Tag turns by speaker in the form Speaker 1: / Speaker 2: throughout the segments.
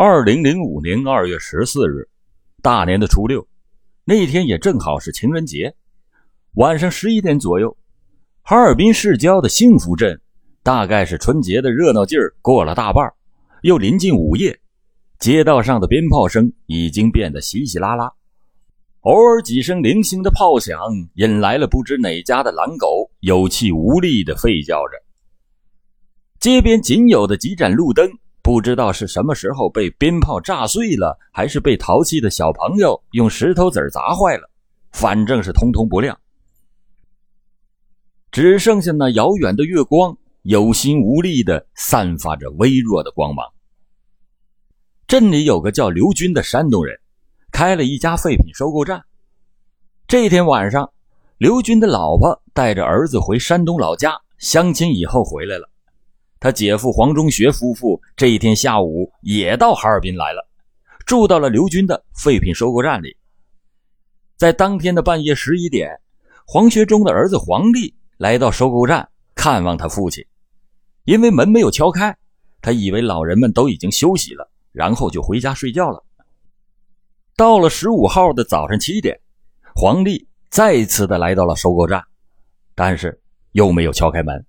Speaker 1: 二零零五年二月十四日，大年的初六，那天也正好是情人节。晚上十一点左右，哈尔滨市郊的幸福镇，大概是春节的热闹劲儿过了大半，又临近午夜，街道上的鞭炮声已经变得稀稀拉拉，偶尔几声零星的炮响，引来了不知哪家的狼狗有气无力的吠叫着。街边仅有的几盏路灯，不知道是什么时候被鞭炮炸碎了，还是被淘气的小朋友用石头子砸坏了，反正是通通不亮，只剩下那遥远的月光，有心无力的散发着微弱的光芒。镇里有个叫刘军的山东人，开了一家废品收购站。这天晚上，刘军的老婆带着儿子回山东老家相亲，以后回来了。他姐夫黄中学夫妇这一天下午也到哈尔滨来了，住到了刘军的废品收购站里。在当天的半夜十一点，黄学忠的儿子黄立来到收购站看望他父亲，因为门没有敲开，他以为老人们都已经休息了，然后就回家睡觉了。到了十五号的早上七点，黄立再次的来到了收购站，但是又没有敲开门。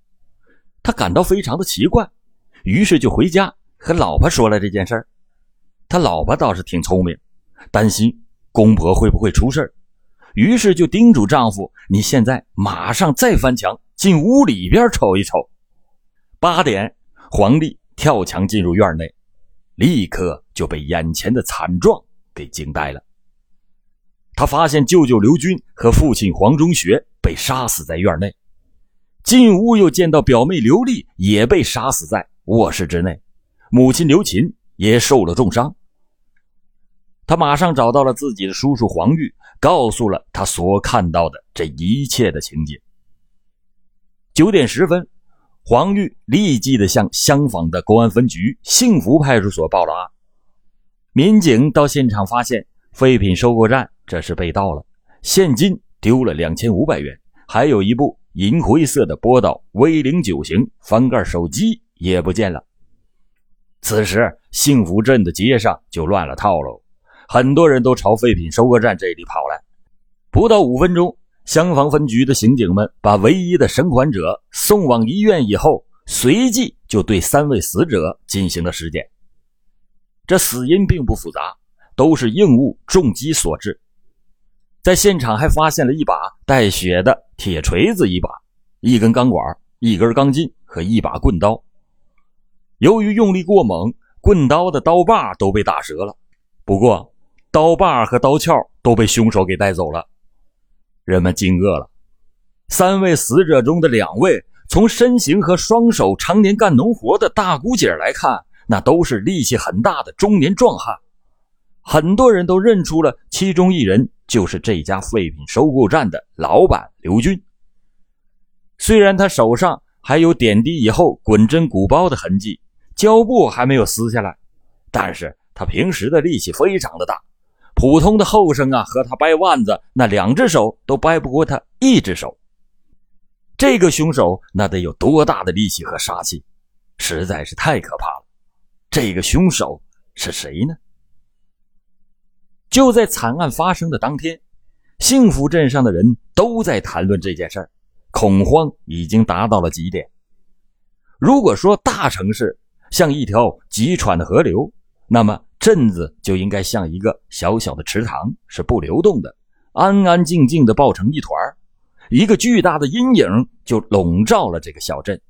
Speaker 1: 他感到非常的奇怪，于是就回家和老婆说了这件事儿。他老婆倒是挺聪明，担心公婆会不会出事于是就叮嘱丈夫：“你现在马上再翻墙进屋里边瞅一瞅。”八点，黄丽跳墙进入院内，立刻就被眼前的惨状给惊呆了。他发现舅舅刘军和父亲黄中学被杀死在院内。进屋又见到表妹刘丽也被杀死在卧室之内，母亲刘琴也受了重伤。他马上找到了自己的叔叔黄玉，告诉了他所看到的这一切的情景。九点十分，黄玉立即的向相仿的公安分局幸福派出所报了案。民警到现场发现，废品收购站这是被盗了，现金丢了两千五百元，还有一部。银灰色的波导 V 零九型翻盖手机也不见了。此时，幸福镇的街上就乱了套喽，很多人都朝废品收购站这里跑来。不到五分钟，香坊分局的刑警们把唯一的生还者送往医院以后，随即就对三位死者进行了尸检。这死因并不复杂，都是硬物重击所致。在现场还发现了一把带血的铁锤子，一把，一根钢管，一根钢筋和一把棍刀。由于用力过猛，棍刀的刀把都被打折了。不过，刀把和刀鞘都被凶手给带走了。人们惊愕了。三位死者中的两位，从身形和双手常年干农活的大姑姐来看，那都是力气很大的中年壮汉。很多人都认出了其中一人。就是这家废品收购站的老板刘军。虽然他手上还有点滴以后滚针鼓包的痕迹，胶布还没有撕下来，但是他平时的力气非常的大，普通的后生啊和他掰腕子，那两只手都掰不过他一只手。这个凶手那得有多大的力气和杀气，实在是太可怕了。这个凶手是谁呢？就在惨案发生的当天，幸福镇上的人都在谈论这件事儿，恐慌已经达到了极点。如果说大城市像一条急喘的河流，那么镇子就应该像一个小小的池塘，是不流动的，安安静静的抱成一团一个巨大的阴影就笼罩了这个小镇。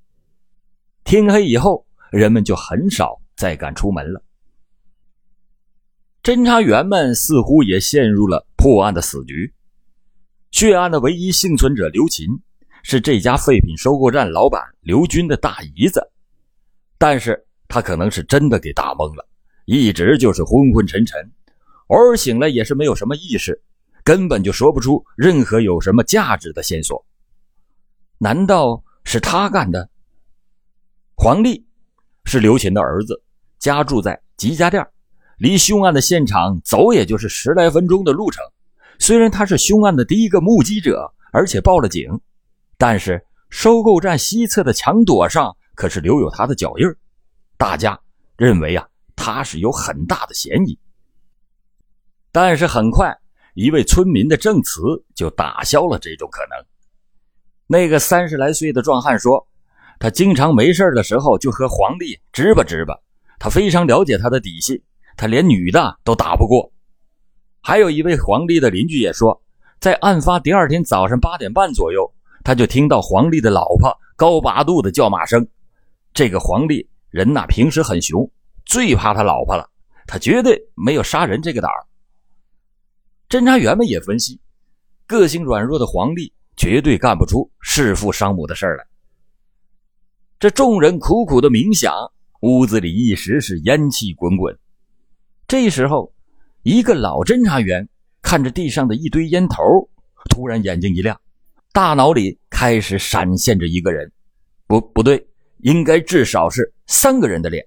Speaker 1: 天黑以后，人们就很少再敢出门了。侦查员们似乎也陷入了破案的死局。血案的唯一幸存者刘琴是这家废品收购站老板刘军的大姨子，但是他可能是真的给打懵了，一直就是昏昏沉沉，偶尔醒来也是没有什么意识，根本就说不出任何有什么价值的线索。难道是他干的？黄丽是刘琴的儿子，家住在吉家店。离凶案的现场走也就是十来分钟的路程。虽然他是凶案的第一个目击者，而且报了警，但是收购站西侧的墙垛上可是留有他的脚印大家认为啊，他是有很大的嫌疑。但是很快，一位村民的证词就打消了这种可能。那个三十来岁的壮汉说，他经常没事的时候就和黄丽直吧直吧，他非常了解他的底细，他连女的都打不过。还有一位黄丽的邻居也说，在案发第二天早上八点半左右，他就听到黄丽的老婆高八度的叫骂声。这个黄丽人呐，平时很凶。最怕他老婆了，他绝对没有杀人这个胆儿。侦查员们也分析，个性软弱的黄丽绝对干不出弑父伤母的事儿来。这众人苦苦的冥想，屋子里一时是烟气滚滚。这时候，一个老侦查员看着地上的一堆烟头，突然眼睛一亮，大脑里开始闪现着一个人，不，不对，应该至少是三个人的脸。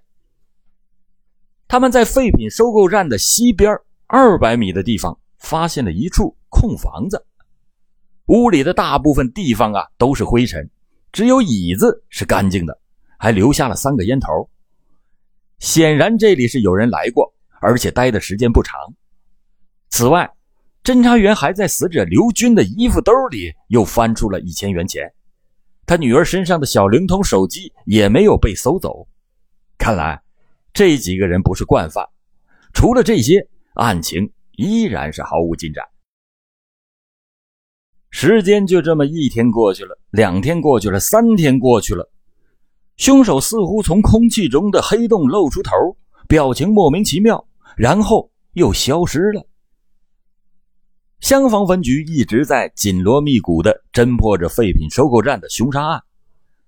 Speaker 1: 他们在废品收购站的西边二百米的地方发现了一处空房子，屋里的大部分地方啊都是灰尘，只有椅子是干净的，还留下了三个烟头。显然这里是有人来过，而且待的时间不长。此外，侦查员还在死者刘军的衣服兜里又翻出了一千元钱，他女儿身上的小灵通手机也没有被搜走，看来。这几个人不是惯犯，除了这些，案情依然是毫无进展。时间就这么一天过去了，两天过去了，三天过去了，凶手似乎从空气中的黑洞露出头，表情莫名其妙，然后又消失了。香坊分局一直在紧锣密鼓地侦破着废品收购站的凶杀案，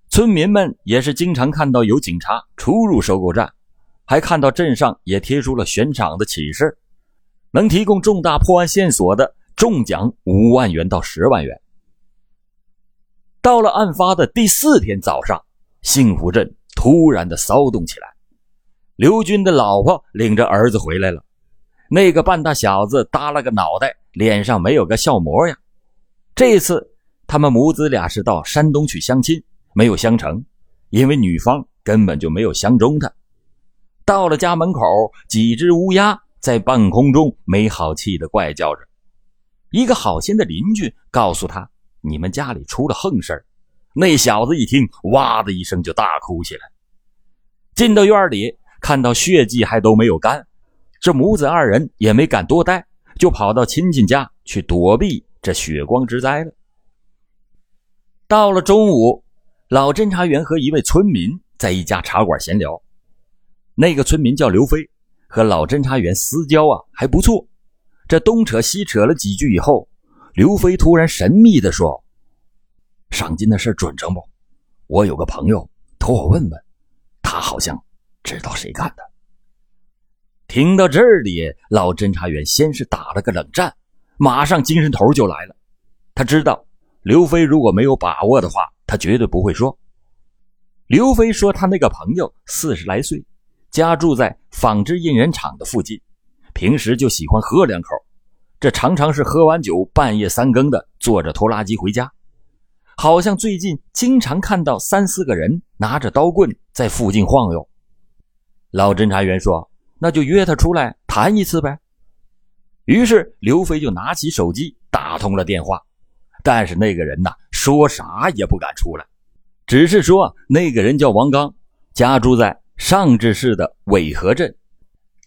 Speaker 1: 村民们也是经常看到有警察出入收购站。还看到镇上也贴出了悬赏的启事，能提供重大破案线索的中奖五万元到十万元。到了案发的第四天早上，幸福镇突然的骚动起来。刘军的老婆领着儿子回来了，那个半大小子耷拉个脑袋，脸上没有个笑模样。这次他们母子俩是到山东去相亲，没有相成，因为女方根本就没有相中他。到了家门口，几只乌鸦在半空中没好气的怪叫着。一个好心的邻居告诉他：“你们家里出了横事那小子一听，哇的一声就大哭起来。进到院里，看到血迹还都没有干，这母子二人也没敢多待，就跑到亲戚家去躲避这血光之灾了。到了中午，老侦查员和一位村民在一家茶馆闲聊。那个村民叫刘飞，和老侦查员私交啊还不错。这东扯西扯了几句以后，刘飞突然神秘地说：“赏金的事准成不？我有个朋友托我问问，他好像知道谁干的。”听到这里，老侦查员先是打了个冷战，马上精神头就来了。他知道刘飞如果没有把握的话，他绝对不会说。刘飞说他那个朋友四十来岁。家住在纺织印染厂的附近，平时就喜欢喝两口，这常常是喝完酒半夜三更的坐着拖拉机回家，好像最近经常看到三四个人拿着刀棍在附近晃悠。老侦查员说：“那就约他出来谈一次呗。”于是刘飞就拿起手机打通了电话，但是那个人呐说啥也不敢出来，只是说那个人叫王刚，家住在。上志市的尾河镇，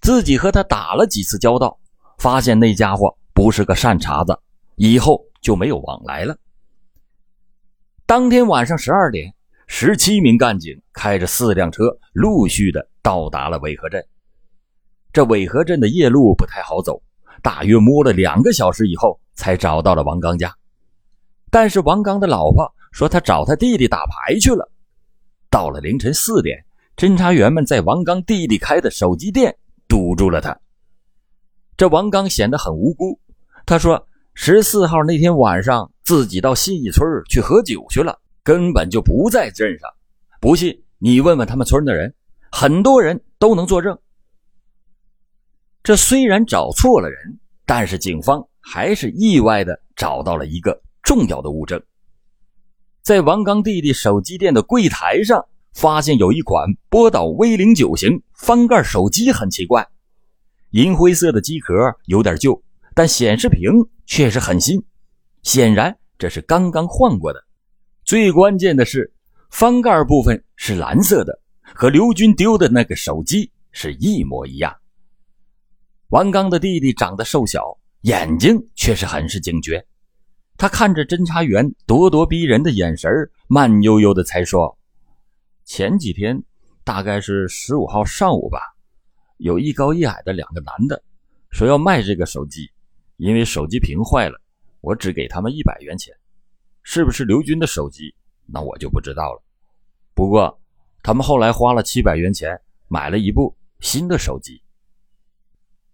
Speaker 1: 自己和他打了几次交道，发现那家伙不是个善茬子，以后就没有往来了。当天晚上十二点，十七名干警开着四辆车，陆续的到达了苇河镇。这苇河镇的夜路不太好走，大约摸了两个小时以后，才找到了王刚家。但是王刚的老婆说，他找他弟弟打牌去了。到了凌晨四点。侦查员们在王刚弟弟开的手机店堵住了他。这王刚显得很无辜，他说：“十四号那天晚上，自己到信义村去喝酒去了，根本就不在镇上。不信你问问他们村的人，很多人都能作证。”这虽然找错了人，但是警方还是意外的找到了一个重要的物证，在王刚弟弟手机店的柜台上。发现有一款波导 V 零九型翻盖手机很奇怪，银灰色的机壳有点旧，但显示屏却是很新，显然这是刚刚换过的。最关键的是，翻盖部分是蓝色的，和刘军丢的那个手机是一模一样。王刚的弟弟长得瘦小，眼睛却是很是警觉。他看着侦查员咄咄逼人的眼神慢悠悠的才说：“前几天，大概是十五号上午吧，有一高一矮的两个男的，说要卖这个手机，因为手机屏坏了，我只给他们一百元钱。是不是刘军的手机？那我就不知道了。不过，他们后来花了七百元钱买了一部新的手机。”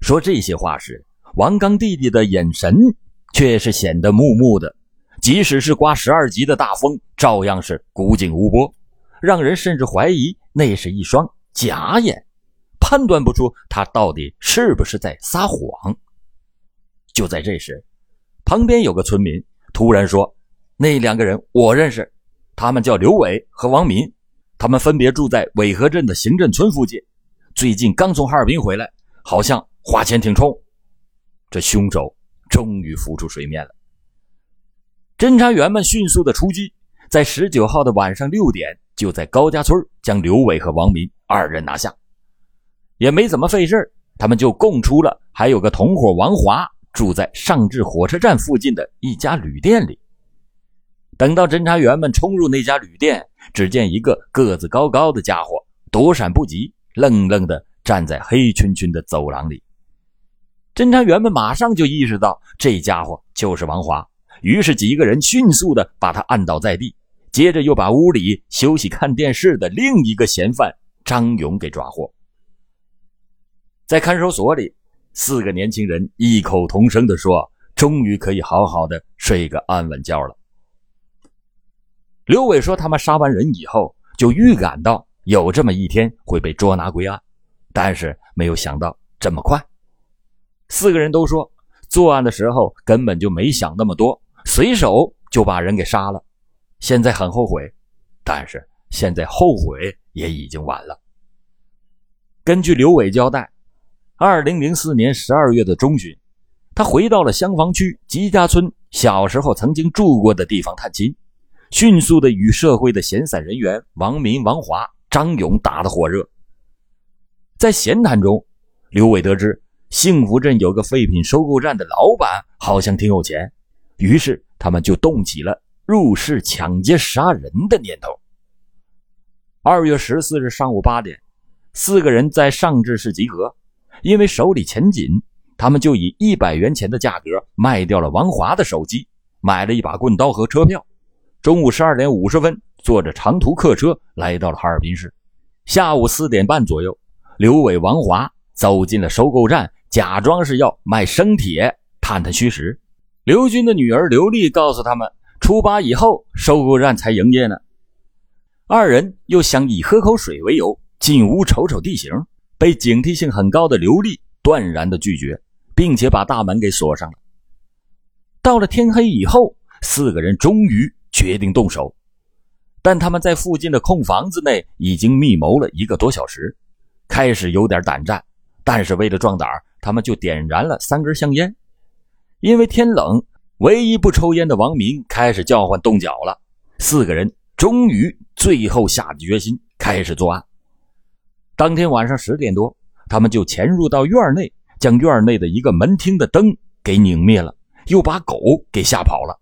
Speaker 1: 说这些话时，王刚弟弟的眼神。却是显得木木的，即使是刮十二级的大风，照样是古井无波，让人甚至怀疑那是一双假眼，判断不出他到底是不是在撒谎。就在这时，旁边有个村民突然说：“那两个人我认识，他们叫刘伟和王民，他们分别住在苇河镇的行政村附近，最近刚从哈尔滨回来，好像花钱挺冲。”这凶手。终于浮出水面了。侦查员们迅速的出击，在十九号的晚上六点，就在高家村将刘伟和王民二人拿下。也没怎么费事他们就供出了还有个同伙王华住在上至火车站附近的一家旅店里。等到侦查员们冲入那家旅店，只见一个个子高高的家伙躲闪不及，愣愣的站在黑黢黢的走廊里。侦查员们马上就意识到这家伙就是王华，于是几个人迅速的把他按倒在地，接着又把屋里休息看电视的另一个嫌犯张勇给抓获。在看守所里，四个年轻人异口同声的说：“终于可以好好的睡个安稳觉了。”刘伟说：“他们杀完人以后，就预感到有这么一天会被捉拿归案，但是没有想到这么快。”四个人都说，作案的时候根本就没想那么多，随手就把人给杀了。现在很后悔，但是现在后悔也已经晚了。根据刘伟交代，二零零四年十二月的中旬，他回到了香坊区吉家村小时候曾经住过的地方探亲，迅速的与社会的闲散人员王明、王华、张勇打得火热。在闲谈中，刘伟得知。幸福镇有个废品收购站的老板，好像挺有钱，于是他们就动起了入室抢劫杀人的念头。二月十四日上午八点，四个人在上志市集合，因为手里钱紧，他们就以一百元钱的价格卖掉了王华的手机，买了一把棍刀和车票。中午十二点五十分，坐着长途客车来到了哈尔滨市。下午四点半左右，刘伟、王华走进了收购站。假装是要卖生铁，探探虚实。刘军的女儿刘丽告诉他们，初八以后收购站才营业呢。二人又想以喝口水为由进屋瞅瞅地形，被警惕性很高的刘丽断然的拒绝，并且把大门给锁上了。到了天黑以后，四个人终于决定动手，但他们在附近的空房子内已经密谋了一个多小时，开始有点胆战，但是为了壮胆他们就点燃了三根香烟，因为天冷，唯一不抽烟的王明开始叫唤动脚了。四个人终于最后下决心开始作案。当天晚上十点多，他们就潜入到院内，将院内的一个门厅的灯给拧灭了，又把狗给吓跑了。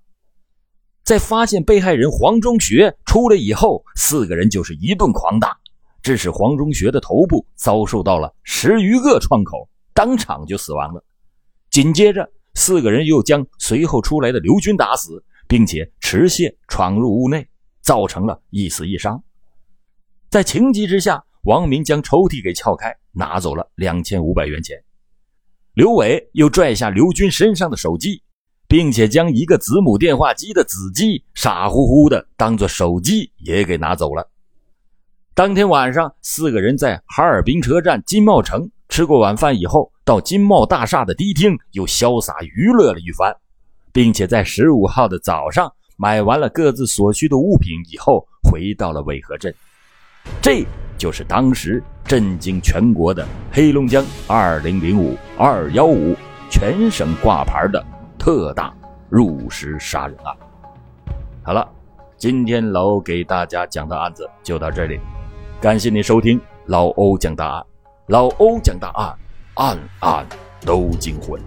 Speaker 1: 在发现被害人黄中学出来以后，四个人就是一顿狂打，致使黄中学的头部遭受到了十余个创口。当场就死亡了。紧接着，四个人又将随后出来的刘军打死，并且持械闯入屋内，造成了一死一伤。在情急之下，王明将抽屉给撬开，拿走了两千五百元钱。刘伟又拽下刘军身上的手机，并且将一个子母电话机的子机傻乎乎的当做手机也给拿走了。当天晚上，四个人在哈尔滨车站金茂城。吃过晚饭以后，到金茂大厦的迪厅又潇洒娱乐了一番，并且在十五号的早上买完了各自所需的物品以后，回到了渭河镇。这就是当时震惊全国的黑龙江二零零五二幺五全省挂牌的特大入室杀人案。好了，今天老欧给大家讲的案子就到这里，感谢您收听老欧讲大案。老欧讲大案，案案都惊魂。